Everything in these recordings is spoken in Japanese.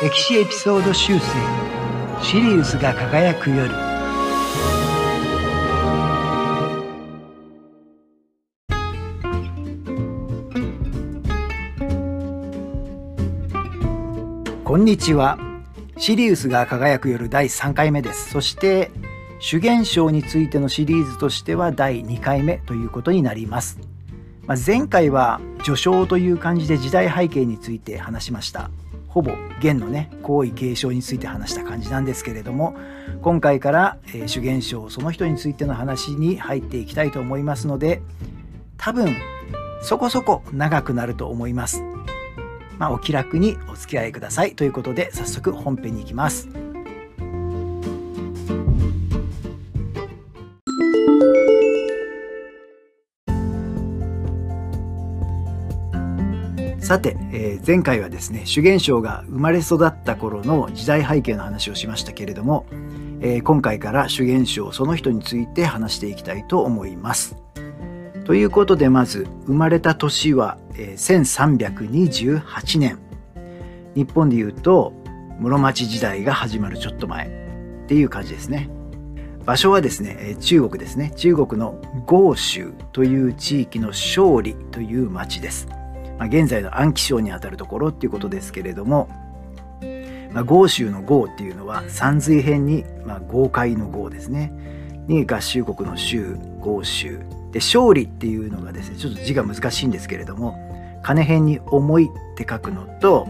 歴史エピソード修正シリウスが輝く夜。こんにちは。シリウスが輝く夜第3回目です。そして主元賞についてのシリーズとしては第2回目ということになります。まあ、前回は序章という感じで時代背景について話しました。ほぼ元のね皇位継承について話した感じなんですけれども今回から、えー、主元賞その人についての話に入っていきたいと思いますので多分そこそこ長くなると思います。まあ、お気楽にお付き合いくださいということで早速本編に行きます。さて、えー、前回はですね主元賞が生まれ育った頃の時代背景の話をしましたけれども、えー、今回から主元賞その人について話していきたいと思います。ということでまず生まれた年は、えー、1328年日本でいうと室町時代が始まるちょっと前っていう感じですね。場所はですね中国ですね中国の豪州という地域の勝利という町です。まあ、現在の安徽省にあたるところっていうことですけれども、まあ、豪州の豪っていうのは山水編に、まあ、豪快の豪ですね。に合衆国の州豪州。で勝利っていうのがですねちょっと字が難しいんですけれども金編に重いって書くのと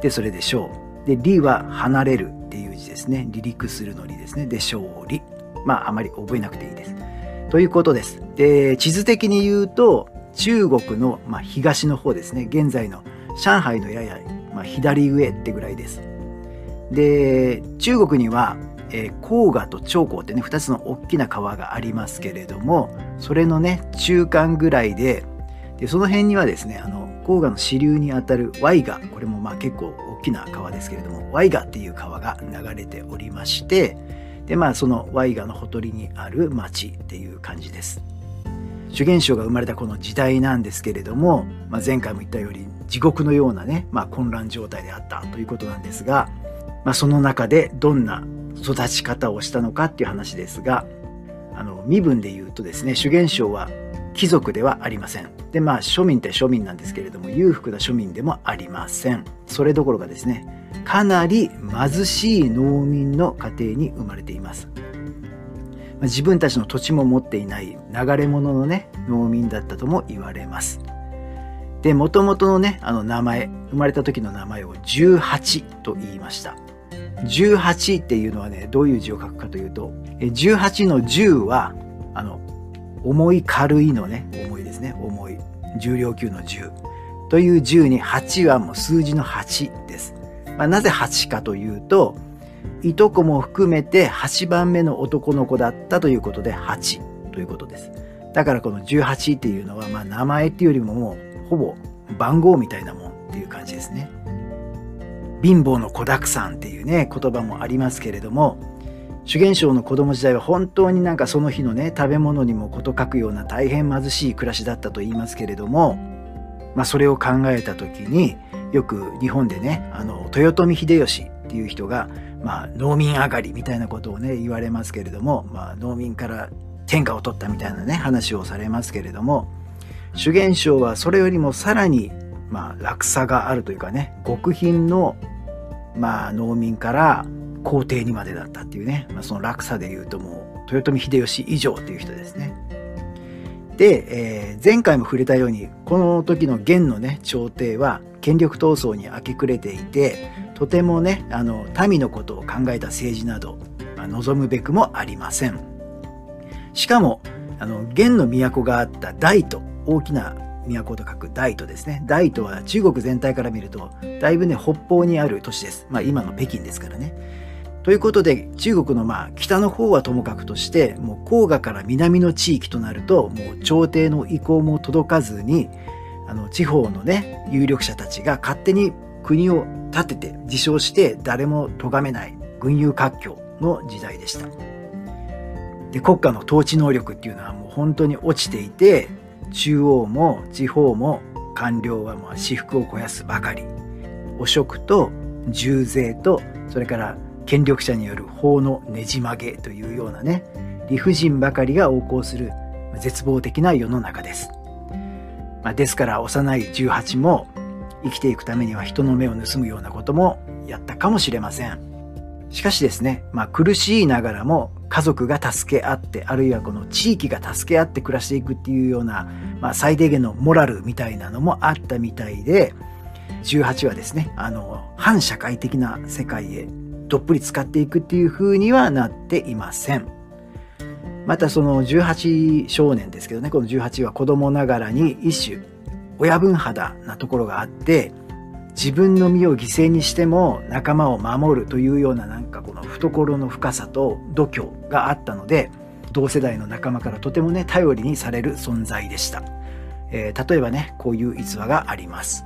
でそれで勝。で利は離れるっていう字ですね。離陸するのにですね。で勝利。まああまり覚えなくていいです。ということです。で地図的に言うと中国の、まあ、東の方ですね現在の上海のやや、まあ、左上ってぐらいですで中国には、えー、黄河と長江ってね2つの大きな川がありますけれどもそれのね中間ぐらいででその辺にはですねあの黄河の支流にあたるワイガこれもまあ結構大きな川ですけれどもワイガっていう川が流れておりましてでまあそのワイガのほとりにある町っていう感じです。主元賞が生まれたこの時代なんですけれども、まあ、前回も言ったように地獄のようなね、まあ、混乱状態であったということなんですが、まあ、その中でどんな育ち方をしたのかっていう話ですがあの身分で言うとですね主元賞は貴族ではありません。でまあ庶民って庶民なんですけれども裕福な庶民でもありません。それどころかですねかなり貧しい農民の家庭に生まれています。自分たちの土地も持っていない流れ者のね農民だったとも言われます。でもともとのねあの名前生まれた時の名前を18と言いました。18っていうのはねどういう字を書くかというと18の10はあの重い軽いのね重いですね重い重量級の10という10に8はもう数字の8です。まあ、なぜ8かというといとこも含めて8番目の男の子だったということで8ということです。だからこの18っていうのは、まあ、名前っていうよりももうほぼ番号みたいなもんっていう感じですね。貧乏の子だくさんっていうね言葉もありますけれども主元賞の子供時代は本当になんかその日のね食べ物にも事欠くような大変貧しい暮らしだったと言いますけれども、まあ、それを考えた時によく日本でねあの豊臣秀吉っていう人がまあ、農民上がりみたいなことをね言われますけれども、まあ、農民から天下を取ったみたいなね話をされますけれども主元賞はそれよりもさらに、まあ、落差があるというかね極貧の、まあ、農民から皇帝にまでだったっていうね、まあ、その落差でいうともう豊臣秀吉以上っていう人ですね。で、えー、前回も触れたようにこの時の元のね朝廷は権力闘争に明け暮れていてとてもねあの民のことを考えた政治など、まあ、望むべくもありません。しかもあの元の都があった大都大きな都と書く大都ですね。大都は中国全体から見るとだいぶね北方にある都市です。まあ今の北京ですからね。ということで中国のまあ北の方はともかくとしてもう黄河から南の地域となるともう朝廷の意向も届かずにあの地方のね有力者たちが勝手に国を立てて自称して誰も咎めない群雄割拠の時代でした。で国家の統治能力っていうのはもう本当に落ちていて中央も地方も官僚はもう私腹を肥やすばかり汚職と重税とそれから権力者による法のねじ曲げというようなね理不尽ばかりが横行する絶望的な世の中です、まあ、ですから幼い18も生きていくためには人の目を盗むようなこともやったかもしれません。しかしですね、まあ、苦しいながらも家族が助け合ってあるいはこの地域が助け合って暮らしていくっていうような、まあ、最低限のモラルみたいなのもあったみたいで18はですねあの反社会的な世界へどっぷり使っていくっていう風にはなっていません。またその18少年ですけどねこの18は子供ながらに一種親分肌なところがあって自分の身を犠牲にしても仲間を守るというようななんかこの懐の深さと度胸があったので同世代の仲間からとてもね頼りにされる存在でした、えー、例えばねこういう逸話があります。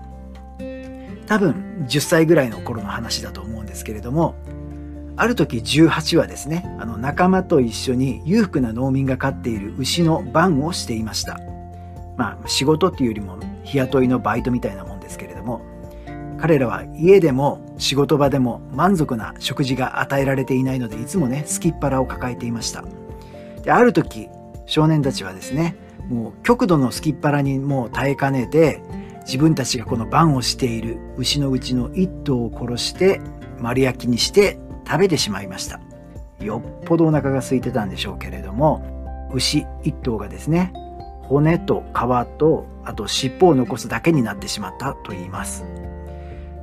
多分10歳ぐらいの頃の話だと思うんですけれどもある時18はですねあの仲間と一緒に裕福な農民が飼っている牛の番をしていました。まあ仕事っていうよりも日雇いのバイトみたいなもんですけれども彼らは家でも仕事場でも満足な食事が与えられていないのでいつもねすきっ腹を抱えていました。である時少年たちはですねもう極度のすきっ腹にもう耐えかねて自分たちがこの番をしている牛のうちの一頭を殺して丸焼きにして食べてしまいました。よっぽどお腹が空いてたんでしょうけれども牛一頭がですね骨と皮とあと尻尾を残すだけになってしまったと言います。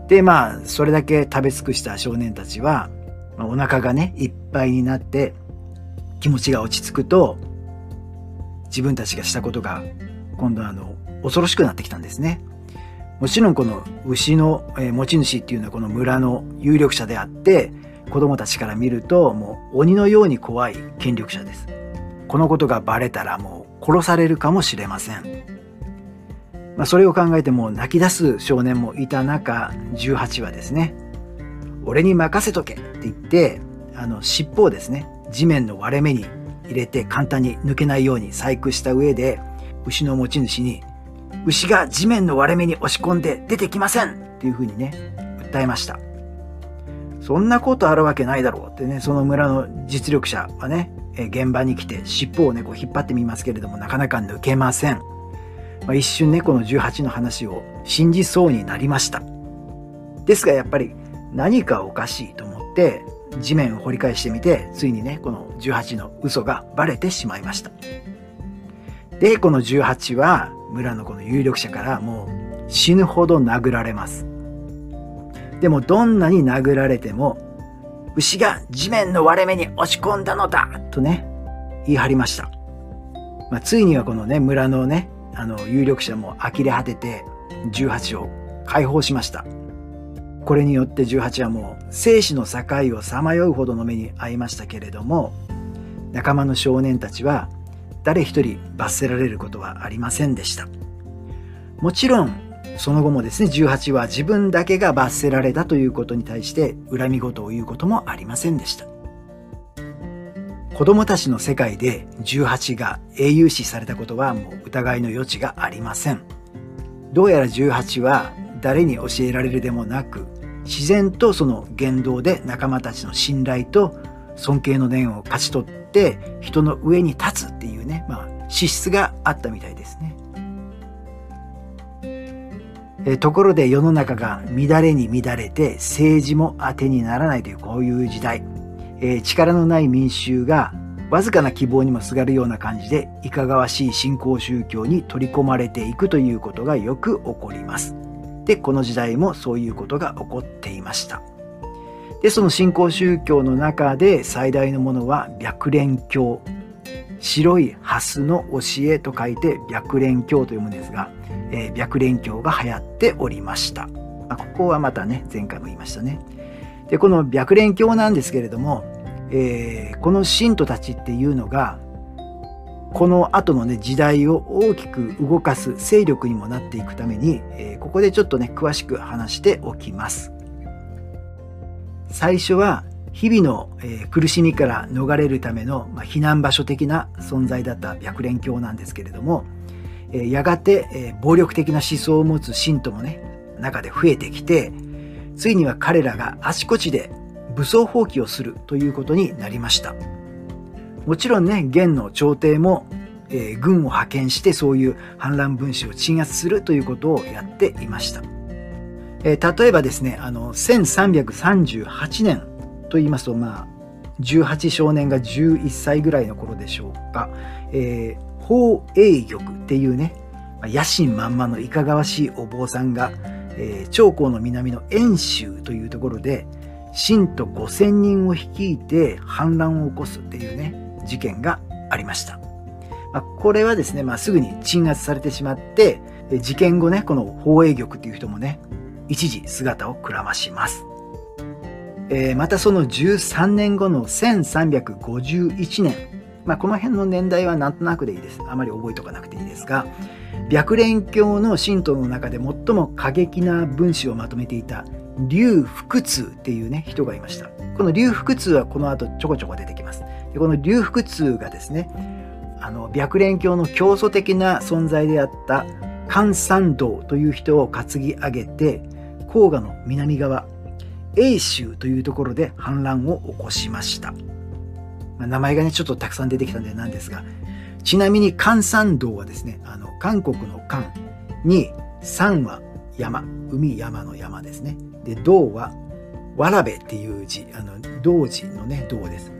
でまあそれだけ食べ尽くした少年たちはお腹がねいっぱいになって気持ちが落ち着くと自分たちがしたことが今度あの恐ろしくなってきたんですね。もちろんこの牛の持ち主っていうのはこの村の有力者であって子供たちから見るともう鬼のように怖い権力者です。このことがバレたらもう殺されるかもしれません、まあ、それを考えても泣き出す少年もいた中18はですね。俺に任せとけって言ってあの尻尾をですね地面の割れ目に入れて簡単に抜けないように細工した上で牛の持ち主に牛が地面の割れ目に押し込んで出てきませんっていうふうにね訴えました。そんなことあるわけないだろうってねその村の実力者はね現場に来て尻尾をねこう引っ張ってみますけれどもなかなか抜けません、まあ、一瞬ねこの18の話を信じそうになりました。ですがやっぱり何かおかしいと思って地面を掘り返してみてついにねこの18の嘘がバレてしまいました。でこの18は村のこの有力者からもう死ぬほど殴られます。でもどんなに殴られても牛が地面の割れ目に押し込んだのだ。とね言い張りました、まあ、ついにはこのね村のねあの有力者も呆れ果てて18を解放しました。これによって18はもう生死の境をさまようほどの目に遭いましたけれども仲間の少年たちは誰一人罰せられることはありませんでした。もちろんその後もですね18は自分だけが罰せられたということに対して恨み事を言うこともありませんでした子供たちの世界で18が英雄視されたことはもう疑いの余地がありませんどうやら18は誰に教えられるでもなく自然とその言動で仲間たちの信頼と尊敬の念を勝ち取って人の上に立つっていうね、まあ、資質があったみたいですね。えところで世の中が乱れに乱れて政治も当てにならないというこういう時代、えー、力のない民衆がわずかな希望にもすがるような感じでいかがわしい新興宗教に取り込まれていくということがよく起こります。で、この時代もそういうことが起こっていました。で、その新興宗教の中で最大のものは白蓮教。白い蓮の教えと書いて白蓮教というものですが、えー、白蓮教が流行っておりました。まあ、ここはまたね、前回も言いましたね。で、この白蓮教なんですけれども、えー、この信徒たちっていうのが、この後のね、時代を大きく動かす勢力にもなっていくために、えー、ここでちょっとね、詳しく話しておきます。最初は日々の、苦しみから逃れるための、避難場所的な存在だった白蓮教なんですけれども、やがて、暴力的な思想を持つ信徒もね中で増えてきてついには彼らがあちこちで武装蜂起をするということになりました。もちろんね、元の朝廷も、軍を派遣してそういう反乱分子を鎮圧するということをやっていました。例えばですね、あの、1338年と言いますと、まあ、18少年が11歳ぐらいの頃でしょうか、えー、法英玉っていうね、野心満々のいかがわしいお坊さんが、えー、長江の南の遠州というところで、信徒5000人を率いて反乱を起こすっていうね、事件がありました。まあ、これはですね、まあ、すぐに鎮圧されてしまって、事件後ね、この法営玉っていう人もね、一時姿をくらまします。えー、またその13年後の1351年、まあ、この辺の年代はなんとなくでいいです。あまり覚えておかなくていいですが、白蓮教の神道の中で最も過激な分子をまとめていた劉福通っていうね、人がいました。この劉福通はこの後ちょこちょこ出てきます。でこの劉福通がですね、あの、白蓮教の教祖的な存在であった関山道という人を担ぎ上げて、黄河の南側、英州というところで反乱を起こしました。名前がね、ちょっとたくさん出てきたんでなんですが、ちなみに関山道はですね、あの、韓国の関に山は山、海山の山ですね。で、道はわらべっていう字、あの、道字のね、道です。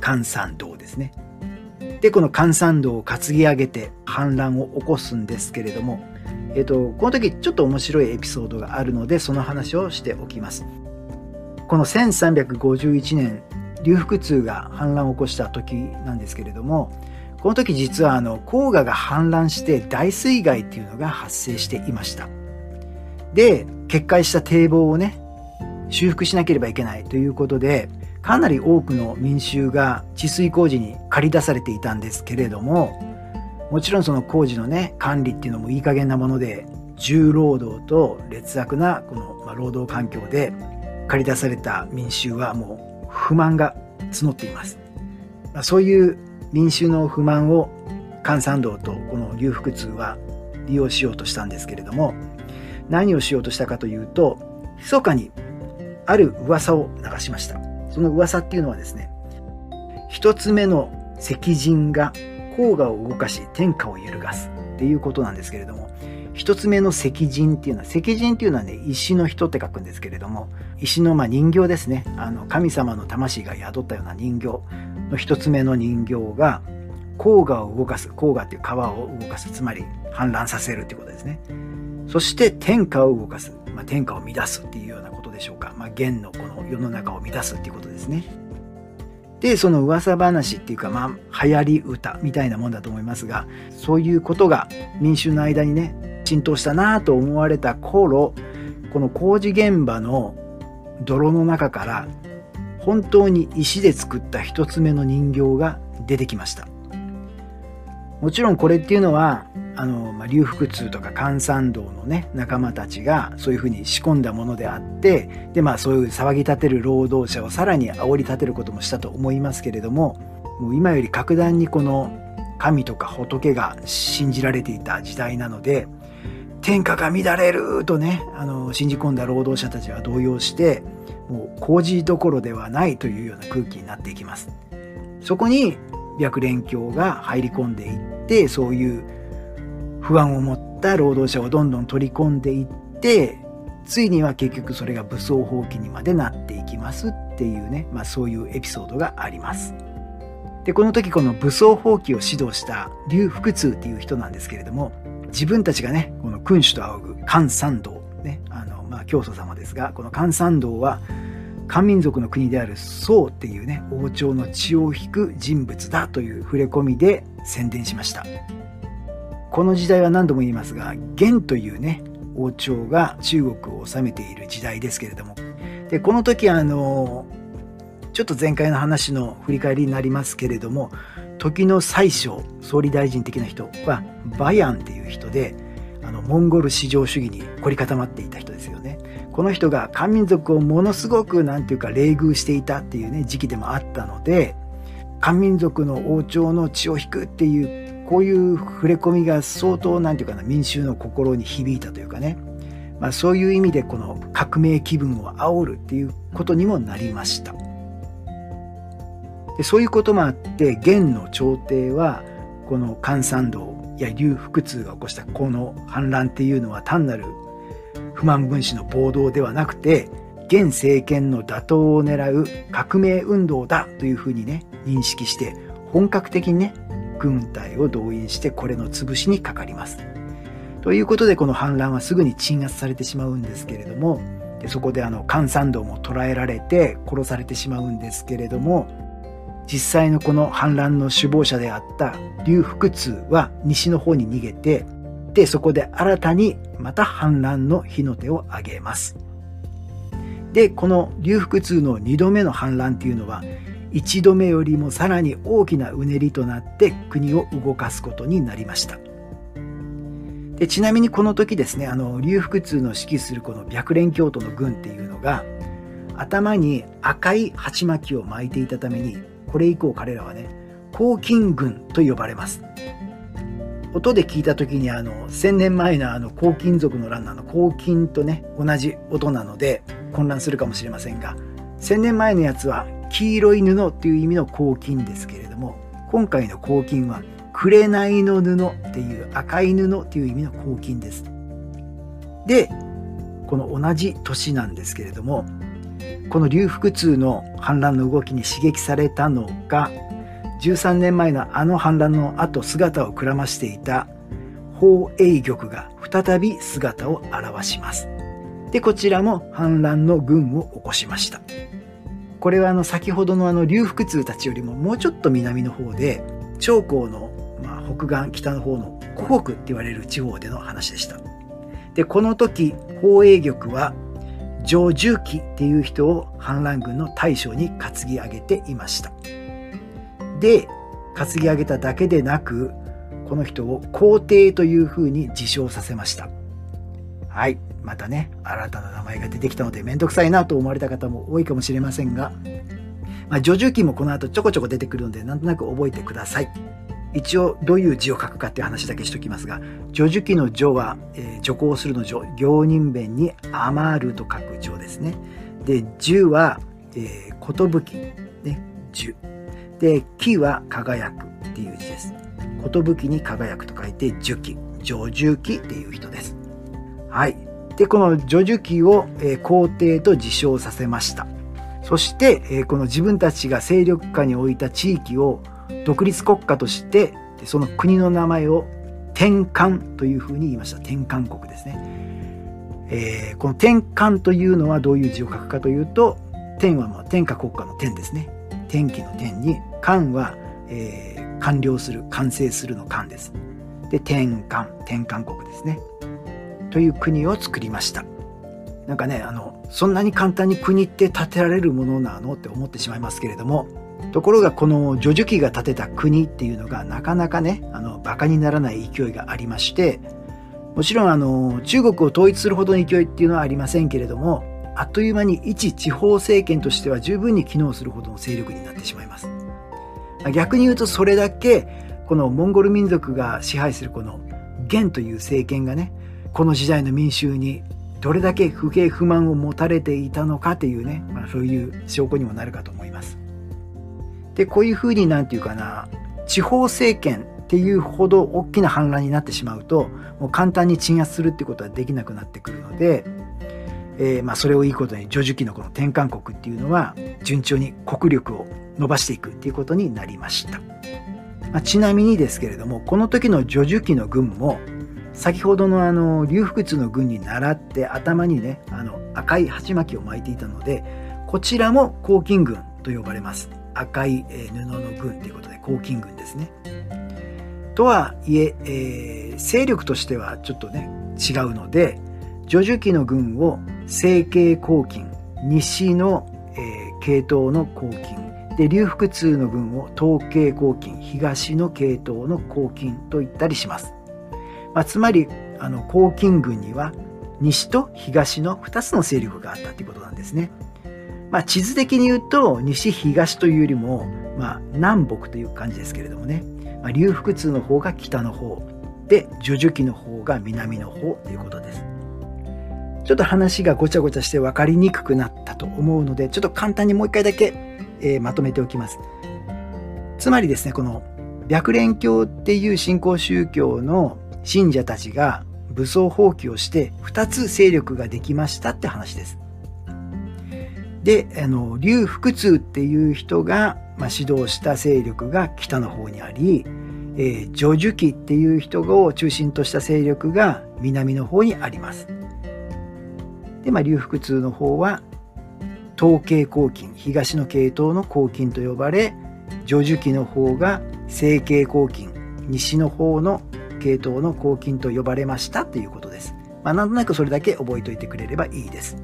関山道ですね。で、この関山道を担ぎ上げて反乱を起こすんですけれども、えっ、と、この時ちょっと面白いエピソードがあるので、その話をしておきます。この1351年、劉福通が反乱を起こした時なんですけれども、この時実はあの黄河が氾濫して大水害っていうのが発生していました。で、決壊した堤防をね、修復しなければいけないということで、かなり多くの民衆が治水工事に駆り出されていたんですけれども、もちろんその工事のね、管理っていうのもいい加減なもので、重労働と劣悪なこの、ま労働環境で駆り出された民衆はもう不満が募っています。まあ、そういう民衆の不満を関山道とこの劉福通は利用しようとしたんですけれども、何をしようとしたかというと、密かにある噂を流しました。その噂っていうのはですね、一つ目の石人が黄河を動かし天下を揺るがすっていうことなんですけれども、一つ目の石人っていうのは、石人っていうのはね、石の人って書くんですけれども、石のま人形ですね。あの、神様の魂が宿ったような人形の一つ目の人形が、黄河を動かす、黄河っていう川を動かす、つまり氾濫させるっていうことですね。そして天下を動かす、まあ、天下を乱すっていうようなことでしょうか。まあ、元のこの世の中を乱すっていうことですね。で、その噂話っていうか、まあ、流行り歌みたいなもんだと思いますが、そういうことが民衆の間にね、浸透したなと思われた頃、この工事現場の泥の中から本当に石で作った一つ目の人形が出てきました。もちろんこれっていうのはあの、まあ、流腹痛とか関山道のね仲間たちがそういうふうに仕込んだものであってでまあそういう騒ぎ立てる労働者をさらに煽り立てることもしたと思いますけれどももう今より格段にこの神とか仏が信じられていた時代なので天下が乱れるとねあの信じ込んだ労働者たちは動揺してもう工事どころではないというような空気になっていきます。そこに白蓮教が入り込んでいってそういう不安を持った労働者をどんどん取り込んでいってついには結局それが武装蜂起にまでなっていきますっていうね、まあ、そういうエピソードがあります。でこの時この武装蜂起を指導した劉福通っていう人なんですけれども自分たちがねこの君主と仰ぐ関山道ね。あのまあ教祖様ですがこの関山道は漢民族の国である宋っていうね王朝の血を引く人物だという触れ込みで宣伝しました。この時代は何度も言いますが元というね王朝が中国を治めている時代ですけれどもでこの時あのちょっと前回の話の振り返りになりますけれども時の宰相総理大臣的な人はバヤンっていう人であのモンゴル至上主義に凝り固まっていた人ですよね。この人が漢民族をものすごく何て言うか冷遇していたっていうね時期でもあったので漢民族の王朝の血を引くっていうこういう触れ込みが相当何て言うかな民衆の心に響いたというかね。まあ、そういう意味でこの革命気分を煽るっていうことにもなりました。でそういうこともあって元の朝廷はこの関山道や劉福通が起こしたこの反乱っていうのは単なる不満分子の暴動ではなくて現政権の打倒を狙う革命運動だというふうにね認識して本格的にね軍隊を動員してこれの潰しにかかります。ということでこの反乱はすぐに鎮圧されてしまうんですけれどもでそこであの関山道も捕らえられて殺されてしまうんですけれども実際のこの反乱の首謀者であった劉福通は西の方に逃げてでそこで新たにまた反乱の火の手を挙げます。でこの劉福通の2度目の反乱っていうのは1度目よりもさらに大きなうねりとなって国を動かすことになりました。でちなみにこの時ですねあの劉福通の指揮するこの白蓮教徒の軍っていうのが頭に赤い鉢巻きを巻いていたためにこれ以降彼らはね黄金軍と呼ばれます音で聞いた時にあの1000年前のあの黄金族のランナーの黄金とね同じ音なので混乱するかもしれませんが1000年前のやつは黄色い布っていう意味の黄金ですけれども今回の黄金は紅の布っていう赤い布っていう意味の黄金です。でこの同じ年なんですけれどもこの劉福通の反乱の動きに刺激されたのが13年前のあの反乱の後姿をくらましていた宝永玉が再び姿を現します。でこちらも反乱の軍を起こしました。これはあの先ほどのあの劉福通たちよりももうちょっと南の方で長江のま北岸北の方の湖北って言われる地方での話でした。でこの時宝永玉は上重機っていう人を反乱軍の大将に担ぎ上げていました。で担ぎ上げただけでなくこの人を皇帝というふうに自称させました。はい。またね、新たな名前が出てきたのでめんどくさいなと思われた方も多いかもしれませんが、まあ、叙重記もこの後ちょこちょこ出てくるのでなんとなく覚えてください。一応どういう字を書くかっていう話だけしときますが叙樹記の序は、えー、徐行するの序行人弁に余ると書く序ですねで樹は、えー、寿ね樹で木は輝くっていう字です寿に輝くと書いて樹記叙樹記っていう人ですでこの叙樹記を、え、皇帝と自称させました。そして、え、この自分たちが勢力下に置いた地域を独立国家としてその国の名前を転換というふうに言いました。転換国ですね、えー、この転換というのはどういう字を書くかというと天はまあ天下国家の天ですね。天気の天に漢は、えー、完了する完成するの漢です。で転換転換国ですね。という国を作りました。なんかねあのそんなに簡単に国って建てられるものなのって思ってしまいますけれどもところがこの叙樹記が建てた国っていうのがなかなかねあのバカにならない勢いがありましてもちろんあの中国を統一するほどの勢いっていうのはありませんけれどもあっという間に一地方政権としては十分に機能するほどの勢力になってしまいます。逆に言うとそれだけこのモンゴル民族が支配するこの元という政権がねこの時代の民衆にどれだけ不平不満を持たれていたのかというね、まあ、そういう証拠にもなるかと思います。でこういうふうになんていうかな地方政権っていうほど大きな反乱になってしまうともう簡単に鎮圧するってことはできなくなってくるので、えー、まあそれをいいことに叙樹期のこの転換国っていうのは順調に国力を伸ばしていくっていうことになりました。まあ、ちなみにですけれどもこの時の叙樹期の軍も先ほどのあの劉福通の軍に倣って頭にねあの赤い鉢巻きを巻いていたのでこちらも黄金軍と呼ばれます。赤い布の軍ということで黄金軍ですね。とはいええー、勢力としてはちょっとね違うので叙樹期の軍を西京黄金西の、えー、系統の黄金で劉福通の軍を東京黄金東の系統の黄金と言ったりします。まあ、つまりあの黄金軍には西と東の2つの勢力があったということなんですね。まあ、地図的に言うと西東というよりも、まあ、南北という感じですけれどもね、まあ、流腹痛の方が北の方で叙樹期の方が南の方ということです。ちょっと話がごちゃごちゃして分かりにくくなったと思うので、ちょっと簡単にもう一回だけ、えー、まとめておきます。つまりですね、この白蓮教っていう新興宗教の信者たちが武装放棄をして2つ勢力ができましたって話です。で、あの、劉福通っていう人が、まあ、指導した勢力が北の方にあり、えー、ジョジュキっていう人を中心とした勢力が南の方にあります。で、まあ、劉福通の方は東京黄金、東の系統の黄金と呼ばれ、ジョジュキの方が西京黄金、西の方の系統の黄金と呼ばれましたということです。まあ、なんとなくそれだけ覚えておいてくれればいいです。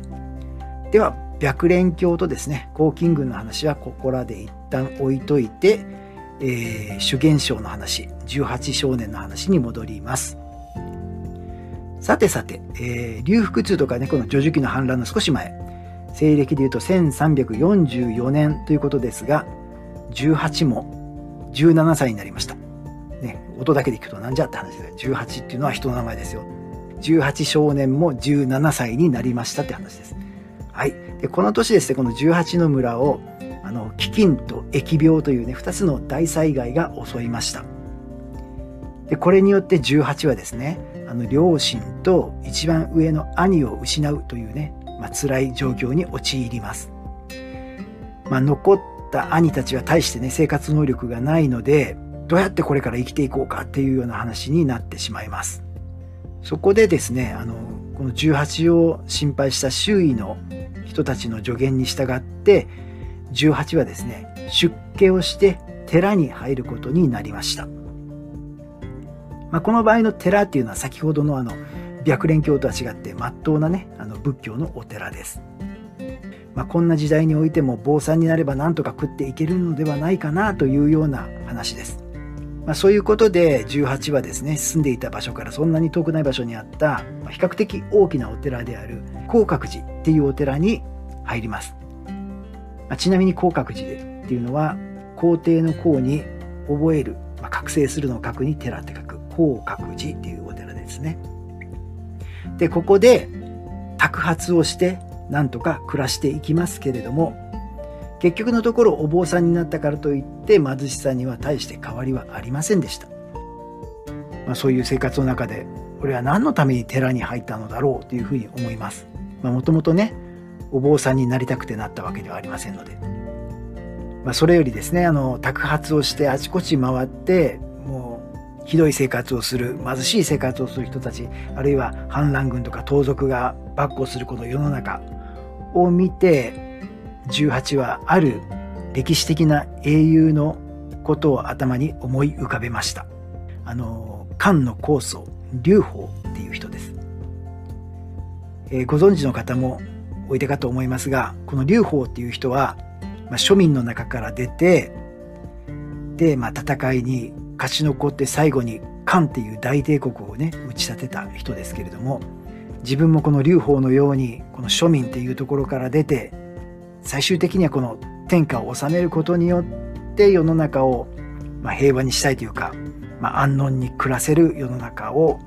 では、白蓮教とですね、黄金軍の話はここらで一旦置いといて、えー、主元将の話、18少年の話に戻ります。さてさて、えー、劉福通とかね、この女樹期の反乱の少し前、西暦で言うと1344年ということですが、18も17歳になりました。音だけで聞くとなんじゃって話で18っていうのは人の名前ですよ。18少年も17歳になりましたって話です。はい。で、この年ですね、この18の村を、あの、飢饉と疫病というね、2つの大災害が襲いました。で、これによって18はですね、あの、両親と一番上の兄を失うというね、まあ、辛い状況に陥ります。まあ、残った兄たちは大してね、生活能力がないので、どうやってこれから生きていこうかっていうような話になってしまいます。そこでですね、あの、この18を心配した周囲の人たちの助言に従って18はですね出家をして寺に入ることになりました、まあ、この場合の寺っていうのは先ほどのあの白蓮教とは違って真っ当なねあの仏教のお寺です、まあ、こんな時代においても坊さんになれば何とか食っていけるのではないかなというような話です。まあ、そういうことで18はですね住んでいた場所からそんなに遠くない場所にあった、ま、比較的大きなお寺である広覚寺っていうお寺に入ります、まあ、ちなみに広覚寺っていうのは皇帝の皇に覚える、まあ、覚醒するのを書くに寺って書く広覚寺っていうお寺ですね。でここで托発をしてなんとか暮らしていきますけれども結局のところお坊さんになったからといって貧しさには大して変わりはありませんでした、まあ、そういう生活の中で俺は何のために寺に入ったのだろうというふうに思います。もともとねお坊さんになりたくてなったわけではありませんので、まあ、それよりですねあの托発をしてあちこち回ってもうひどい生活をする貧しい生活をする人たちあるいは反乱軍とか盗賊が跋扈するこの世の中を見て18はある歴史的な英雄のことを頭に思い浮かべました。あの、漢の高祖、劉邦っていう人です。えー、ご存知の方もおいでかと思いますが、この劉邦っていう人は、まあ、庶民の中から出て、で、まあ、戦いに勝ち残って最後に漢っていう大帝国をね、打ち立てた人ですけれども、自分もこの劉邦のように、この庶民っていうところから出て、最終的にはこの天下を治めることによって世の中をまあ平和にしたいというか、まあ、安穏に暮らせる世の中を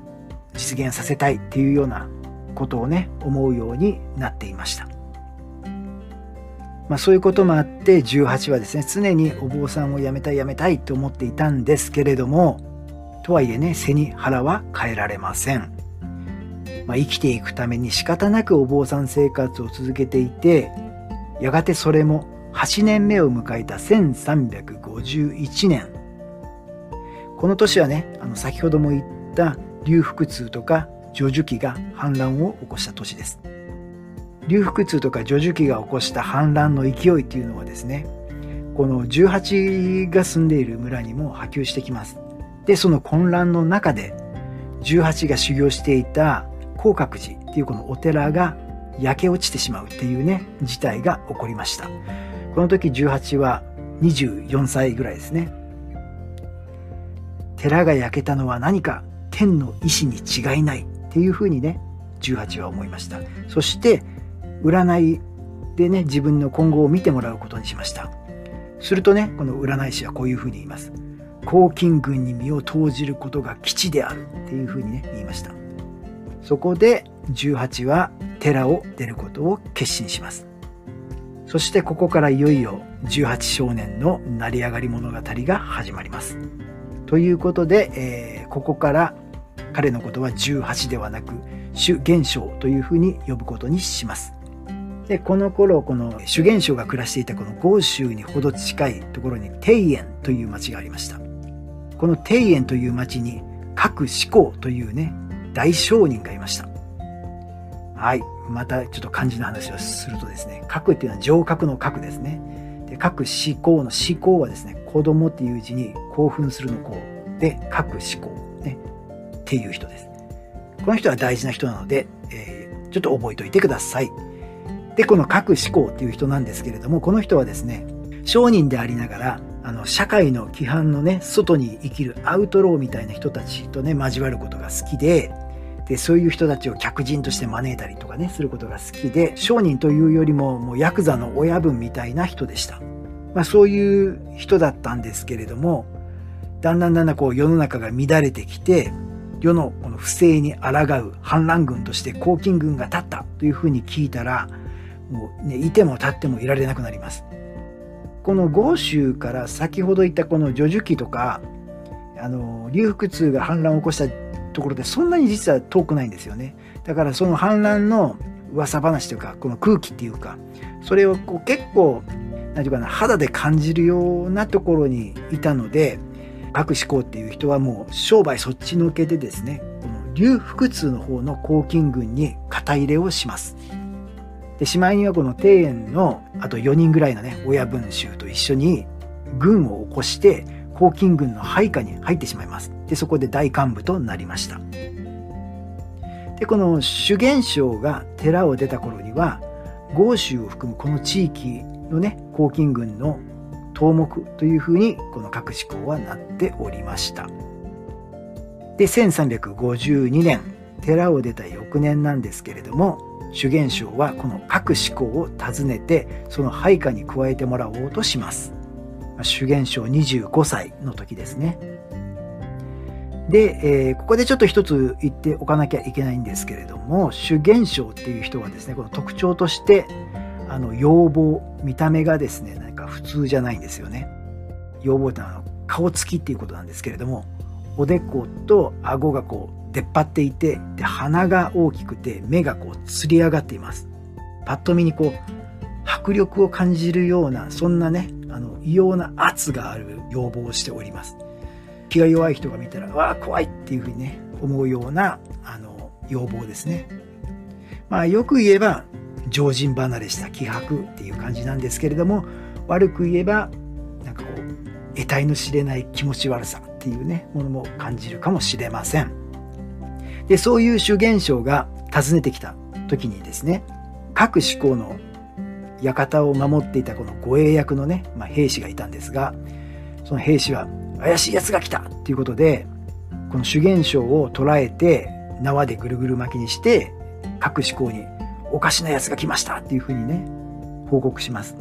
実現させたいっていうようなことをね思うようになっていました。まあ、そういうこともあって18はですね常にお坊さんを辞めたい辞めたいと思っていたんですけれどもとはいえね背に腹は変えられません。まあ、生きていくために仕方なくお坊さん生活を続けていてやがてそれも8年目を迎えた1351年。この年はねあの先ほども言った劉福通とか叙樹期が反乱を起こした年です。劉福通とか叙樹期が起こした反乱の勢いというのはですねこの18が住んでいる村にも波及してきます。でその混乱の中で18が修行していた広覚寺っていうこのお寺が焼け落ちてしまうっていうね、事態が起こりました。この時18は24歳ぐらいですね。寺が焼けたのは何か天の意志に違いないっていうふうにね、18は思いました。そして、占いでね、自分の今後を見てもらうことにしました。するとね、この占い師はこういうふうに言います。黄金軍に身を投じることが基地であるっていうふうにね、言いました。そこで18は寺を出ることを決心します。そしてここからいよいよ18少年の成り上がり物語が始まります。ということで、えー、ここから彼のことは18ではなく主元将というふうに呼ぶことにします。でこの頃この主元将が暮らしていたこの豪州にほど近いところに庭園という町がありました。この庭園という町に各思考というね大商人がいました。はい。またちょっと漢字の話をするとですね核っていうのは上角の角ですね。で各思考の思考はですね子供っていう字に興奮するの子。で各思考。ね。っていう人です。この人は大事な人なので、えー、ちょっと覚えておいてください。でこの各思考っていう人なんですけれどもこの人はですね商人でありながらあの社会の規範のね外に生きるアウトローみたいな人たちとね交わることが好きででそういう人たちを客人として招いたりとかねすることが好きで商人というよりももうヤクザの親分みたいな人でした、まあ、そういう人だったんですけれどもだんだんだんだんこう世の中が乱れてきて世のこの不正に抗う反乱軍として黄巾軍が立ったというふうに聞いたらもうねいても立ってもいられなくなります。この豪州から先ほど言ったこの叙樹記とかあの龍福通が反乱を起こしたところでそんなに実は遠くないんですよね。だからその反乱の噂話というかこの空気っていうかそれをこう結構何て言うかな肌で感じるようなところにいたので各思考っていう人はもう商売そっちのけでですねこの劉福通の方の黄巾軍に肩入れをします。でしまいにはこの庭園のあと4人ぐらいのね親分衆と一緒に軍を起こして黄巾軍の配下に入ってしまいます。でそこで大幹部となりました。でこの修験将が寺を出た頃には豪州を含むこの地域のね黄巾軍の頭目というふうにこの各思考はなっておりました。で1352年寺を出た翌年なんですけれども修験省はこの各思考を訪ねてその配下に加えてもらおうとします。修験省25歳の時ですね。で、えー、ここでちょっと一つ言っておかなきゃいけないんですけれども修験省っていう人はですねこの特徴としてあの要望見た目がですね何か普通じゃないんですよね。要望ってのは顔つきっていうことなんですけれどもおでこと顎がこう出っ張っていてで鼻が大きくて目がこうつり上がっています。パッと見にこう迫力を感じるようなそんなねあの異様な圧がある要望をしております。気が弱い人が見たらわあ怖いっていうふうにね思うようなあの要望ですね。まあよく言えば常人離れした気迫っていう感じなんですけれども悪く言えばなんかこう得体の知れない気持ち悪さっていうねものも感じるかもしれません。でそういう主現象が訪ねてきた時にですね各思考の館を守っていたこの護衛役のね、まあ、兵士がいたんですがその兵士は怪しい奴が来たっていうことでこの主現象を捉えて縄でぐるぐる巻きにして各思考におかしな奴が来ましたっていうふうにね報告します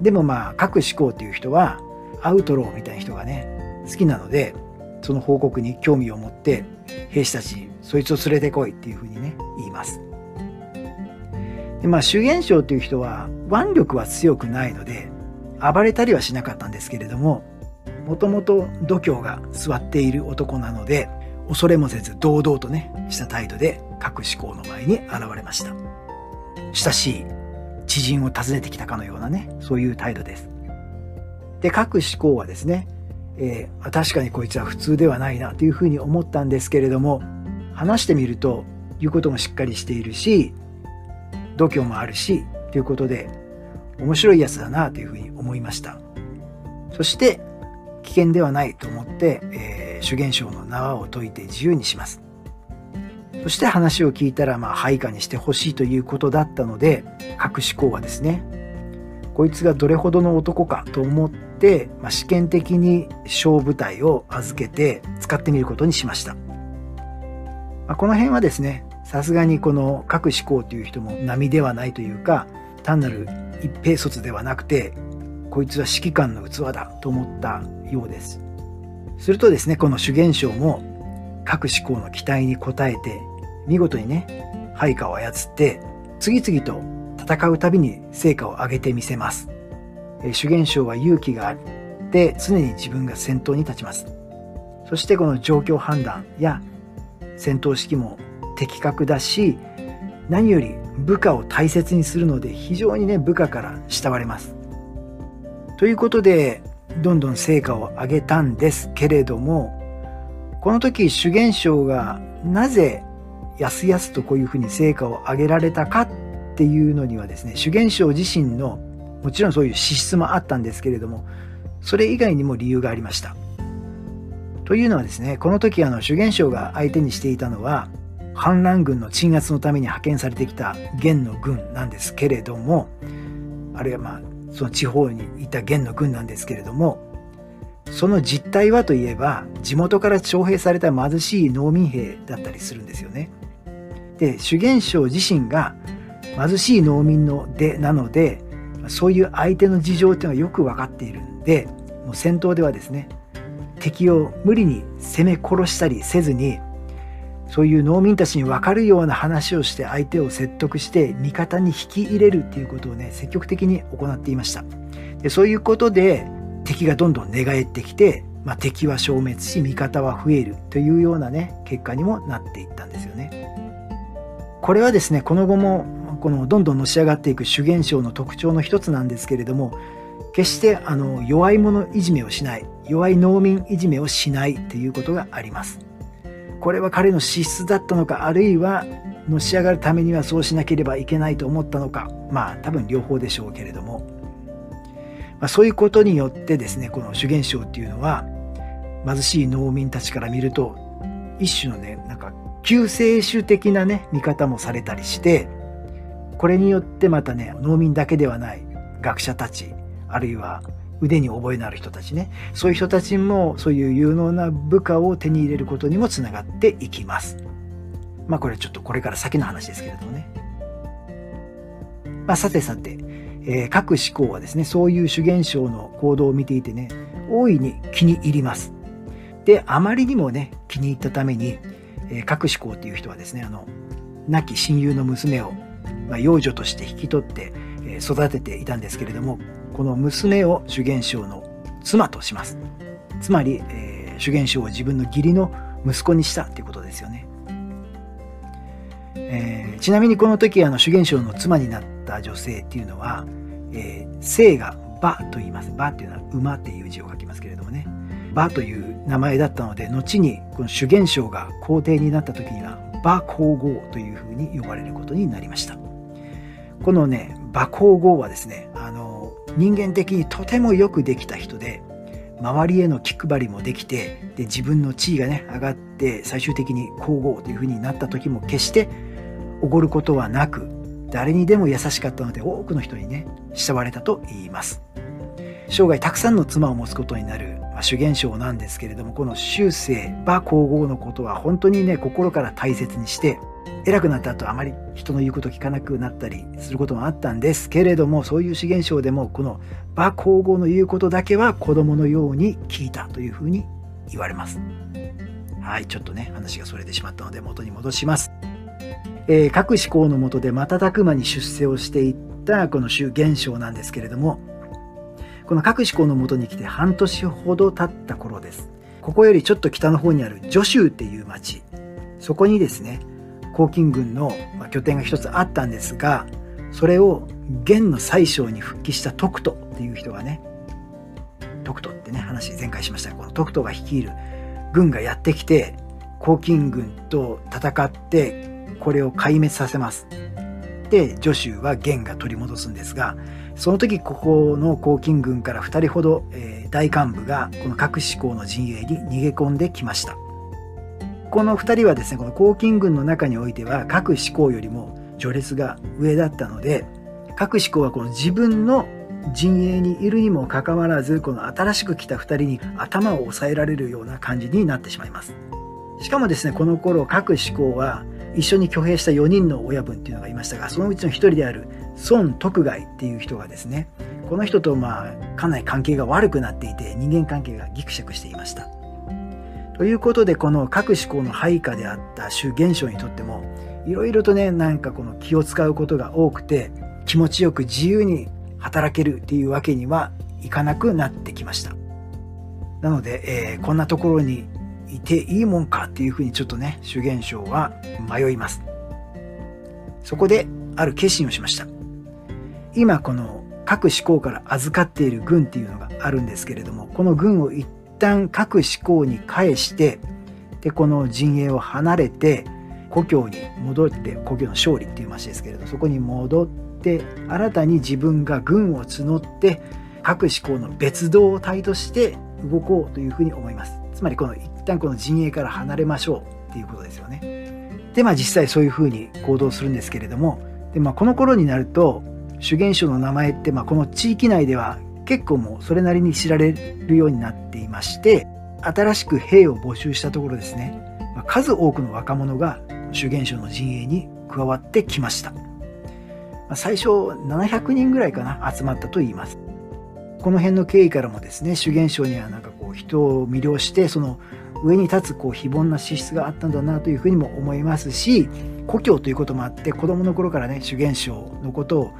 でもまあ各思考っていう人はアウトローみたいな人がね好きなのでその報告に興味を持って兵士たちそいつを連れてこいっていうふうにね言います。でまあ修験将という人は腕力は強くないので暴れたりはしなかったんですけれどももともと度胸が座っている男なので恐れもせず堂々とねした態度で各思考の前に現れました。親しい知人を訪ねてきたかのようなねそういう態度です。で各思考はですねえー、確かにこいつは普通ではないなというふうに思ったんですけれども話してみると言うこともしっかりしているし度胸もあるしということで面白いやつだなというふうに思いましたそして危険ではないと思って、えー、主元将の縄を解いて自由にしますそして話を聞いたらまあ配下にしてほしいということだったので各思考はですねこいつがどれほどの男かと思って、まあ、試験的に小部隊を預けて使ってみることにしました。まあ、この辺はですね、さすがにこの各思考という人も並ではないというか、単なる一平卒ではなくて、こいつは指揮官の器だと思ったようです。するとですね、この主元将も各思考の期待に応えて、見事にね、配下を操って次々と戦うたびに成果を上げてみせます。主元将は勇気があって常に自分が先頭に立ちます。そしてこの状況判断や戦闘指揮も的確だし何より部下を大切にするので非常にね部下から慕われます。ということでどんどん成果を上げたんですけれどもこの時主元将がなぜやすやすとこういうふうに成果を上げられたかっていうのにはですね主元将自身のもちろんそういう資質もあったんですけれどもそれ以外にも理由がありました。というのはですねこの時あの主元将が相手にしていたのは反乱軍の鎮圧のために派遣されてきた元の軍なんですけれどもあるいはまあその地方にいた元の軍なんですけれどもその実態はといえば地元から徴兵された貧しい農民兵だったりするんですよね。で主元将自身が貧しい農民の出なのでそういう相手の事情っていうのがよく分かっているんでもう戦闘ではですね敵を無理に攻め殺したりせずにそういう農民たちに分かるような話をして相手を説得して味方に引き入れるっていうことをね積極的に行っていました。でそういうことで敵がどんどん寝返ってきて、まあ、敵は消滅し味方は増えるというようなね結果にもなっていったんですよね。これはですねこの後もこのどんどんのし上がっていく主元将の特徴の一つなんですけれども決してあの弱い者いじめをしない弱い農民いじめをしないということがあります。これは彼の資質だったのかあるいはのし上がるためにはそうしなければいけないと思ったのか。まあ多分両方でしょうけれども、まあ、そういうことによってですねこの主元将っていうのは貧しい農民たちから見ると一種のねなんか救世主的なね見方もされたりしてこれによってまたね農民だけではない学者たちあるいは腕に覚えのある人たちね。そういう人たちもそういう有能な部下を手に入れることにもつながっていきます。まあこれちょっとこれから先の話ですけれどもね。まあさてさて、えー、各思考はですねそういう主元将の行動を見ていてね大いに気に入ります。であまりにもね気に入ったために、えー、各思考っていう人はですねあの亡き親友の娘を、まあ、養女として引き取って、えー、育てていたんですけれどもこの娘を主元将の妻とします。つまり、えー、主元将を自分の義理の息子にしたということですよね。えー、ちなみにこの時あの主元将の妻になった女性っていうのは、えー、姓が馬と言います。馬っていうのは馬っていう字を書きますけれどもね。馬という名前だったので、後にこの主元将が皇帝になった時には馬皇后というふうに呼ばれることになりました。このね、馬皇后はですね、あの人間的にとてもよくできた人で周りへの気配りもできてで自分の地位がね上がって最終的に皇后というふうになった時も決しておごることはなく誰にでも優しかったので多くの人にね慕われたと言います。生涯たくさんの妻を持つことになる、まあ、主元将なんですけれどもこの終生馬皇后のことは本当にね心から大切にして偉くなった後あまり人の言うこと聞かなくなったりすることもあったんですけれどもそういう資源省でもこの馬皇后の言うことだけは子供のように聞いたというふうに言われます。はいちょっとね話がそれてしまったので元に戻します、えー、各思考のもとで瞬く間に出世をしていったこの周元省なんですけれどもこの各思考のもとに来て半年ほど経った頃です。ここよりちょっと北の方にある徐州っていう町。そこにですね黄巾軍の拠点が一つあったんですがそれを元の宰相に復帰した徳斗っていう人がね徳斗ってね話前回しました。がこの徳斗が率いる軍がやってきて黄巾軍と戦ってこれを壊滅させます。で徐州は元が取り戻すんですがその時ここの黄巾軍から2人ほど、えー、大幹部がこの各志向の陣営に逃げ込んできました。この2人はですねこの黄巾軍の中においては各志向よりも序列が上だったので各志向はこの自分の陣営にいるにもかかわらずこの新しく来た2人に頭を押さえられるような感じになってしまいますしかもですねこの頃各志向は一緒に挙兵した4人の親分っていうのがいましたがそのうちの1人である孫徳外っていう人がですねこの人とまあかなり関係が悪くなっていて人間関係がギクシャクしていましたということでこの各思考の配下であった主元将にとってもいろいろとね、なんかこの気を使うことが多くて、気持ちよく自由に働けるっていうわけにはいかなくなってきました。なので、えー、こんなところにいていいもんかっていうふうにちょっとね、主元将は迷います。そこで、ある決心をしました。今この各思考から預かっている軍っていうのがあるんですけれども、この軍を一旦各思考に返して、で、この陣営を離れて、故郷に戻って、故郷の勝利っていう話ですけれど、そこに戻って、新たに自分が軍を募って、各思考の別動体として動こうというふうに思います。つまりこの一旦この陣営から離れましょうっていうことですよね。で、まあ実際そういうふうに行動するんですけれども、でまあ、この頃になると、主元首の名前って、まあ、この地域内では結構もうそれなりに知られるようになっていまして、新しく兵を募集したところですね、数多くの若者が主元首の陣営に加わってきました。最初700人ぐらいかな集まったと言います。この辺の経緯からもですね、主元首にはなんかこう人を魅了して、その上に立つこう非凡な資質があったんだなというふうにも思いますし、故郷ということもあって、子供の頃からね、主元首のことを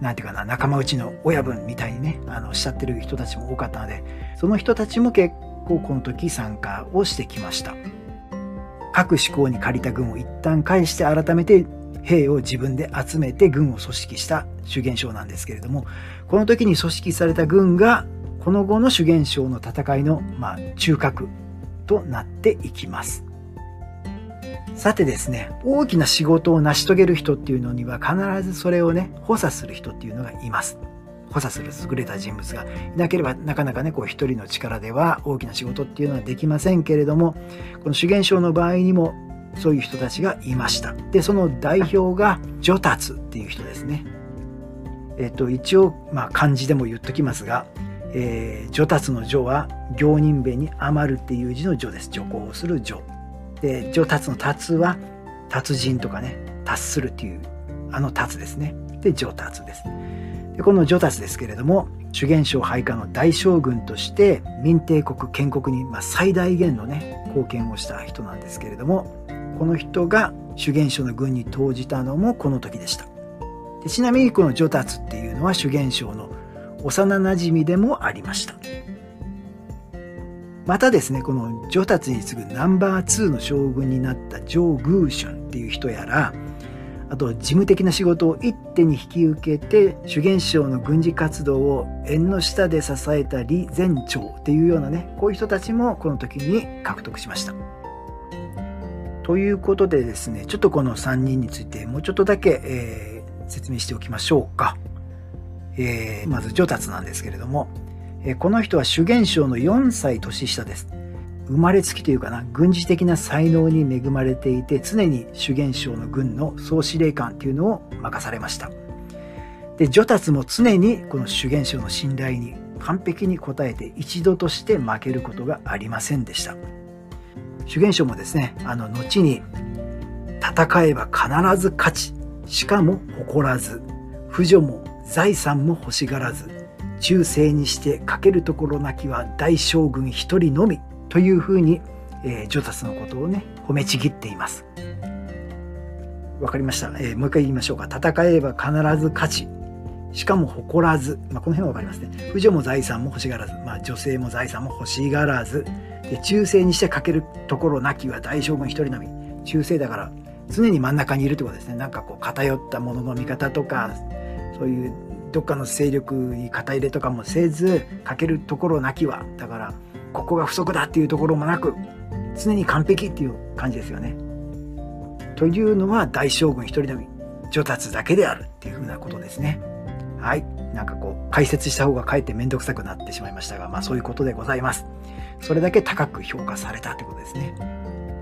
なんていうかな、仲間内の親分みたいにね、あの、しちゃってる人たちも多かったので、その人たちも結構この時参加をしてきました。各思考に借りた軍を一旦返して改めて兵を自分で集めて軍を組織した主元将なんですけれども、この時に組織された軍が、この後の主元将の戦いの、まあ、中核となっていきます。さてですね、大きな仕事を成し遂げる人っていうのには必ずそれをね、補佐する人っていうのがいます。補佐する優れた人物がいなければなかなかね、こう一人の力では大きな仕事っていうのはできませんけれども、この主元賞の場合にもそういう人たちがいました。で、その代表がジ達っていう人ですね。えっと、一応、まあ漢字でも言っときますが、えー、達の序は行人弁に余るっていう字の序です。徐行する序。で、上達の達は、達人とかね、達するっていう、あの達ですね。で、上達です。で、この上達ですけれども、主元省配下の大将軍として、民帝国建国に、まあ、最大限のね、貢献をした人なんですけれども、この人が主元省の軍に投じたのもこの時でした。でちなみにこの上達っていうのは主元省の幼馴染でもありました。またですね、この上達に次ぐナンバー2の将軍になった上宮春っていう人やら、あと事務的な仕事を一手に引き受けて主元省の軍事活動を縁の下で支えた李前長っていうようなねこういう人たちもこの時に獲得しました。ということでですねちょっとこの3人についてもうちょっとだけ、えー、説明しておきましょうか。えー、まず上達なんですけれどもこの人は主元将の4歳年下です。生まれつきというかな、軍事的な才能に恵まれていて、常に主元将の軍の総司令官というのを任されました。で、ジョタツも常にこの主元将の信頼に完璧に応えて一度として負けることがありませんでした。主元将もですね、あの、後に、戦えば必ず勝ち、しかも誇らず、扶助も財産も欲しがらず、中世にしてかけるところなきは大将軍一人のみというふうに、えー、ジョタスのことをね褒めちぎっています。わかりました、えー、もう一回言いましょうか。戦えば必ず勝ち。しかも誇らず。まあ、この辺はわかりますね。扶助も財産も欲しがらず。まあ、女性も財産も欲しがらず。で中世にしてかけるところなきは大将軍一人のみ。中世だから常に真ん中にいるってことですね。なんかこう偏ったものの見方とか、そういうどっかの勢力に肩入れとかもせずかけるところなきはだからここが不足だっていうところもなく常に完璧っていう感じですよね。というのは大将軍一人のみ上達だけであるっていうふうなことですね。はい。なんかこう解説した方がかえって面倒くさくなってしまいましたが、まあそういうことでございます。それだけ高く評価されたってことですね。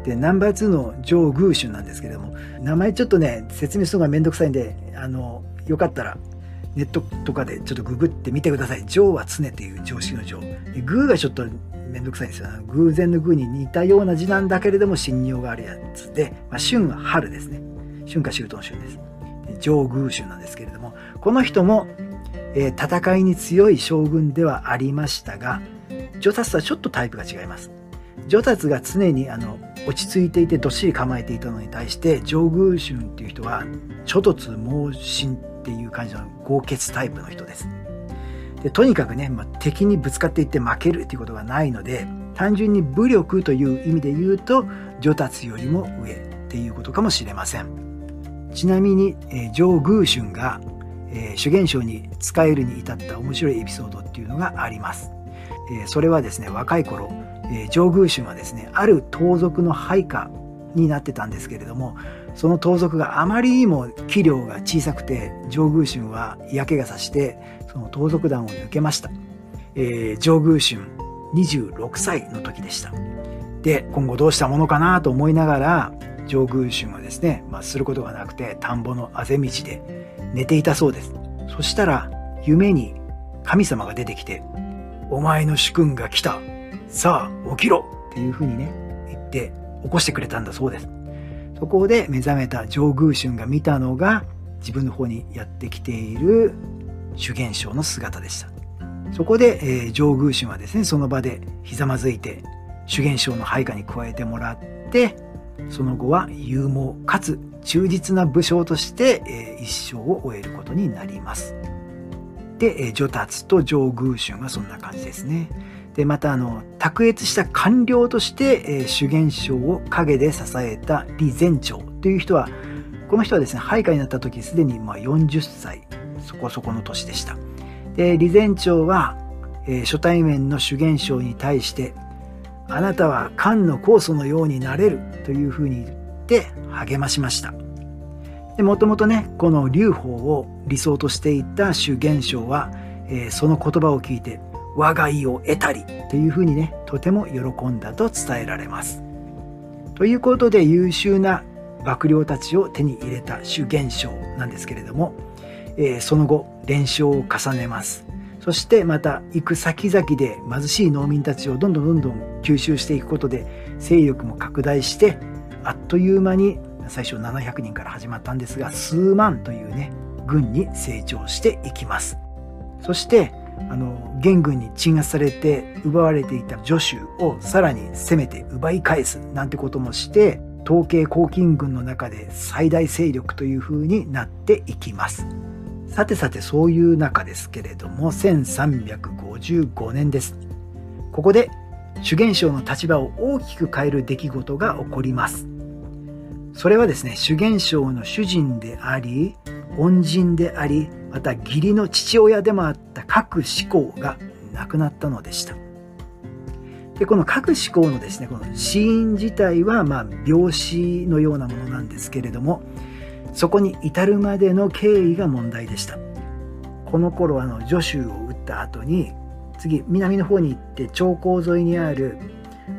で、ナンバー2の上宮春なんですけれども、名前ちょっとね、説明するのがめんどくさいんで、あの、よかったらネットとかでちょっとググってみてください。情は常っていう常識の情。グーがちょっとめんどくさいんですよ。偶然の偶に似たような字なんだけれども、信用があるやつで、まあ、春は春ですね。春夏秋冬の春です。上宮春なんですけれども、この人も、えー、戦いに強い将軍ではありましたが、上達とはちょっとタイプが違います。上達が常にあの落ち着いていてどっしり構えていたのに対して上宮春っていう人は諸突猛進っていう感じの豪傑タイプの人です。でとにかくね、まあ、敵にぶつかっていって負けるっていうことがないので単純に武力という意味で言うと上達よりも上っていうことかもしれません。ちなみに、えー、上宮春が、えー、主元賞に使えるに至った面白いエピソードっていうのがあります。えー、それはですね若い頃えー、上宮春はですねある盗賊の配下になってたんですけれどもその盗賊があまりにも器量が小さくて上宮春は嫌気がさしてその盗賊団を抜けました、えー、上宮春26歳の時でした。で今後どうしたものかなと思いながら上宮春はですね、まあ、することがなくて田んぼのあぜ道で寝ていたそうです。そしたら夢に神様が出てきて「お前の主君が来た。さあ、起きろっていうふうにね、言って起こしてくれたんだそうです。そこで目覚めた上宮春が見たのが自分の方にやってきている主元将の姿でした。そこで、えー、上宮春はですね、その場でひざまずいて主元将の配下に加えてもらって、その後は勇猛かつ忠実な武将として、えー、一生を終えることになります。で、えー、女達と上宮春はそんな感じですね。でまたあの卓越した官僚として、えー、主元将を陰で支えた李前朝という人はこの人はですね配下になった時すでにまあ40歳そこそこの年でした。で李前朝は、えー、初対面の主元将に対してあなたは漢の酵素のようになれるというふうに言って励ましました。もともとねこの劉邦を理想としていた主元将は、えー、その言葉を聞いて我が意を得たりというふうにねとても喜んだと伝えられます。ということで優秀な幕僚たちを手に入れた主元将なんですけれども、えー、その後連勝を重ねます。そしてまた行く先々で貧しい農民たちをどんどんどんどん吸収していくことで勢力も拡大してあっという間に最初700人から始まったんですが数万というね軍に成長していきます。そしてあの元軍に鎮圧されて奪われていた助手をさらに攻めて奪い返すなんてこともして統計黄金軍の中で最大勢力という風になっていきます。さてさてそういう中ですけれども1355年です。ここで主元将の立場を大きく変える出来事が起こります。それはですね主元将の主人であり恩人でありまた義理の父親でもあった各思考が亡くなったのでした。でこの各思考のですねこの死因自体はまあ病死のようなものなんですけれどもそこに至るまでの経緯が問題でした。この頃あの助手を撃った後に次南の方に行って長江沿いにある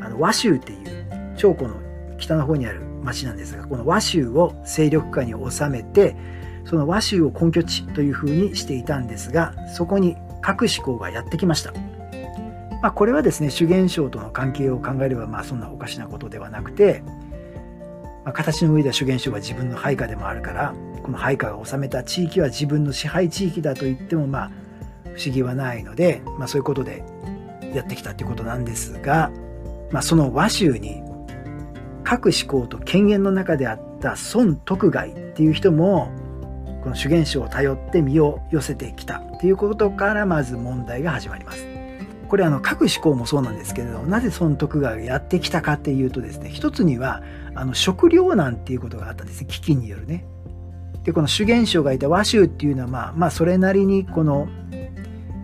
あの和州っていう長江の北の方にある町なんですがこの和州を勢力下に収めてその和州を根拠地というふうにしていたんですがそこに核思考がやってきました。まあ、これはですね主元省との関係を考えればまあそんなおかしなことではなくて、まあ、形の上では主元省は自分の配下でもあるからこの配下が治めた地域は自分の支配地域だと言ってもまあ不思議はないので、まあ、そういうことでやってきたということなんですが、まあ、その和州に各思考と権限の中であった孫徳外っていう人もこの主元書を頼って身を寄せてきたということからまず問題が始まります。これあの各思考もそうなんですけれどなぜ孫徳がやってきたかっていうとですね一つにはあの食糧難っていうことがあったんですね飢饉によるね。でこの主元将がいた和州っていうのはまあまあそれなりにこの、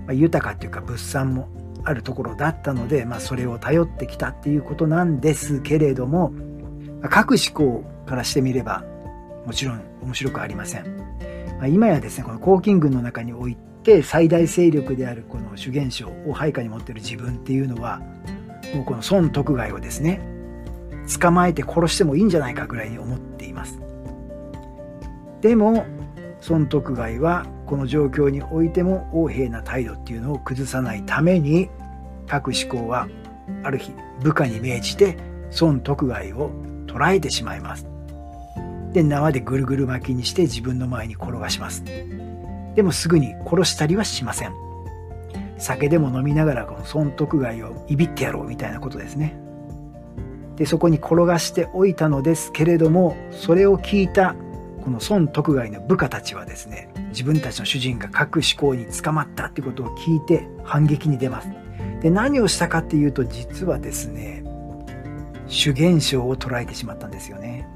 まあ、豊かっていうか物産もあるところだったので、まあ、それを頼ってきたっていうことなんですけれども各思考からしてみればもちろん面白くありません。まあ、今やですねこの黄巾軍の中において最大勢力であるこの主元将を配下に持ってる自分っていうのはもうこの孫徳外をですね捕まえて殺してもいいんじゃないかぐらいに思っていますでも孫徳外はこの状況においても横柄な態度っていうのを崩さないために各志向はある日部下に命じて孫徳外を捕らえてしまいますで縄でぐるぐる巻きにして自分の前に転がします。でもすぐに殺したりはしません。酒でも飲みながらこの損得害をいびってやろうみたいなことですね。でそこに転がしておいたのですけれどもそれを聞いたこの孫徳外の部下たちはですね自分たちの主人が各思考に捕まったってことを聞いて反撃に出ます。で何をしたかっていうと実はですね主現象を捉えてしまったんですよね。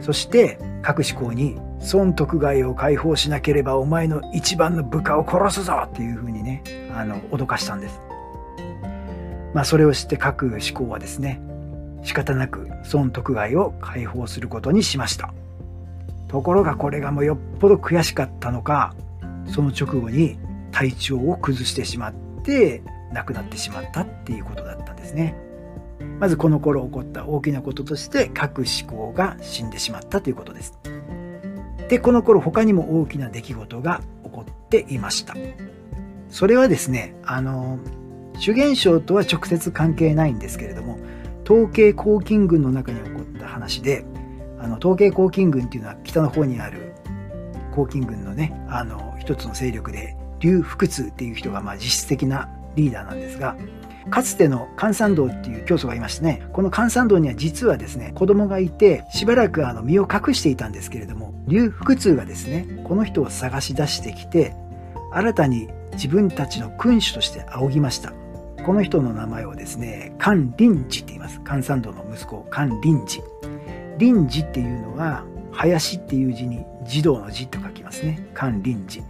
そして各思考に孫徳外を解放しなければお前の一番の部下を殺すぞっていうふうにねあの脅かしたんです。まあそれを知って各思考はですね仕方なく孫徳外を解放することにしました。ところがこれがもうよっぽど悔しかったのかその直後に体調を崩してしまって亡くなってしまったっていうことだったんですね。まずこの頃起こった大きなこととして各思考が死んでしまったということです。でこの頃他にも大きな出来事が起こっていました。それはですねあの主現象とは直接関係ないんですけれども統計抗菌群の中に起こった話であの統計抗菌群っていうのは北の方にある抗菌群のねあの一つの勢力で劉福通っていう人がまあ実質的なリーダーなんですがかつての関山道っていう教祖がいましてねこの関山道には実はですね子供がいてしばらくあの身を隠していたんですけれども劉福通がですねこの人を探し出してきて新たに自分たちの君主として仰ぎました。この人の名前をですね関林寺って言います。関山道の息子関林寺林寺っていうのは林っていう字に児童の字と書きますね。関林寺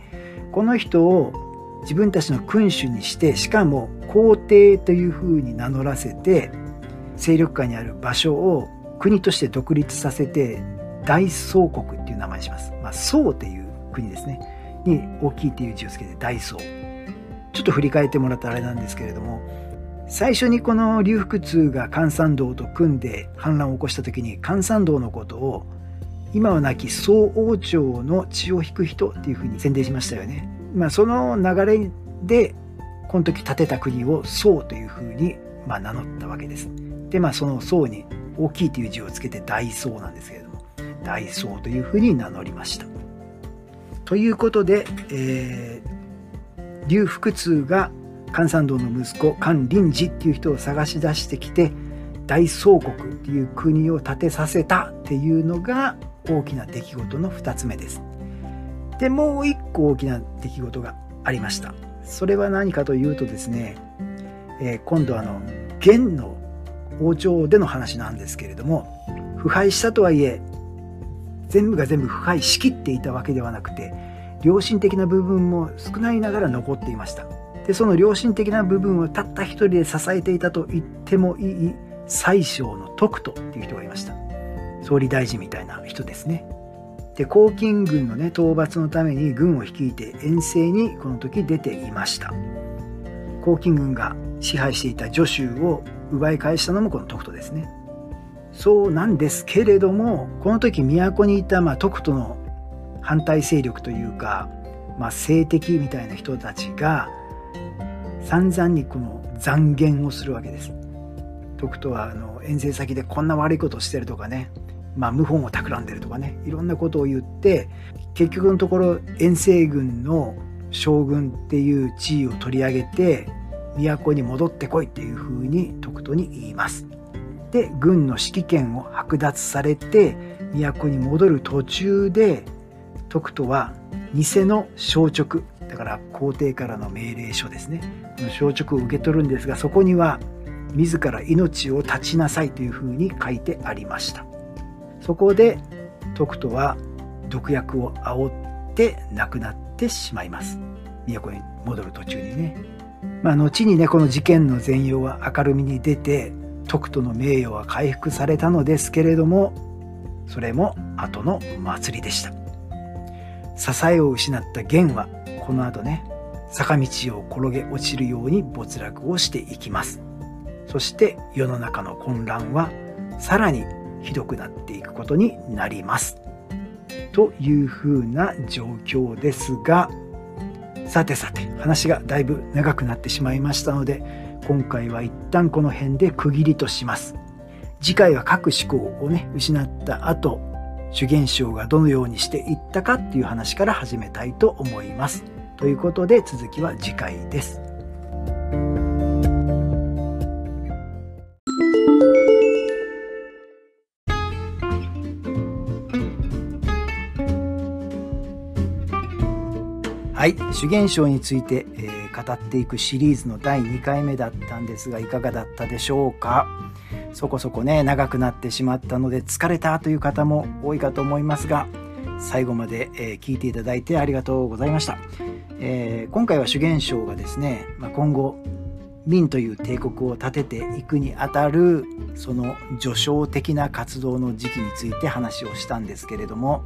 この人を自分たちの君主にしてしかも皇帝というふうに名乗らせて勢力下にある場所を国として独立させて大宋国っていう名前にします。まあ、宋っていう国ですね。に大きいっていう字をつけて大宋。ちょっと振り返ってもらったらあれなんですけれども最初にこの劉福通が関山道と組んで反乱を起こした時に関山道のことを今は亡き宋王朝の血を引く人っていうふうに宣伝しましたよね。まあ、その流れでこの時建てた国を宋というふうにまあ名乗ったわけです。でまあその宋に大きいという字をつけて大宋なんですけれども大宋というふうに名乗りました。ということで、えー、劉福通が関山道の息子関林寺っていう人を探し出してきて大宋国っていう国を建てさせたっていうのが大きな出来事の2つ目です。でもう一個大きな出来事がありました。それは何かというとですね、えー、今度あの元の王朝での話なんですけれども腐敗したとはいえ全部が全部腐敗しきっていたわけではなくて良心的な部分も少ないながら残っていました。でその良心的な部分をたった一人で支えていたと言ってもいい宰相の徳斗っていう人がいました。総理大臣みたいな人ですね。で黄巾軍のね討伐のために軍を率いて遠征にこの時出ていました黄巾軍が支配していた助州を奪い返したのもこの徳斗ですねそうなんですけれどもこの時都にいたまあ徳斗の反対勢力というか、まあ、性的みたいな人たちが散々にこの残言をするわけです。徳斗はあの遠征先でこんな悪いことをしてるとかねまあ、謀反を企んでるとかねいろんなことを言って結局のところ遠征軍の将軍っていう地位を取り上げて都に戻ってこいっていうふうに徳斗に言います。で軍の指揮権を剥奪されて都に戻る途中で徳斗は偽の消直だから皇帝からの命令書ですねこの消直を受け取るんですがそこには自ら命を絶ちなさいというふうに書いてありました。そこで徳斗は毒薬を煽って亡くなってしまいます。都に戻る途中にね。まあ後にねこの事件の全容は明るみに出て徳斗の名誉は回復されたのですけれどもそれも後の祭りでした。支えを失った元はこの後ね坂道を転げ落ちるように没落をしていきます。そして世の中の混乱はさらにひどくなっていくことになります。というふうな状況ですがさてさて話がだいぶ長くなってしまいましたので今回は一旦この辺で区切りとします。次回は各思考をね失った後主現象がどのようにしていったかっていう話から始めたいと思います。ということで続きは次回です。はい。主元賞について、えー、語っていくシリーズの第2回目だったんですがいかがだったでしょうか？そこそこね長くなってしまったので疲れたという方も多いかと思いますが最後まで、えー、聞いていただいてありがとうございました、えー、今回は主元賞がですね、まあ、今後明という帝国を建てていくにあたるその序章的な活動の時期について話をしたんですけれども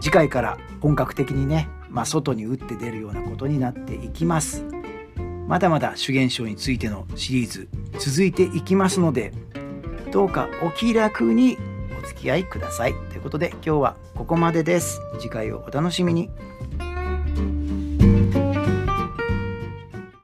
次回から本格的にね、まあ、外に打って出るようなことになっていきます。まだまだ主現象についてのシリーズ続いていきますのでどうかお気楽にお付き合いください。ということで今日はここまでです。次回をお楽しみに。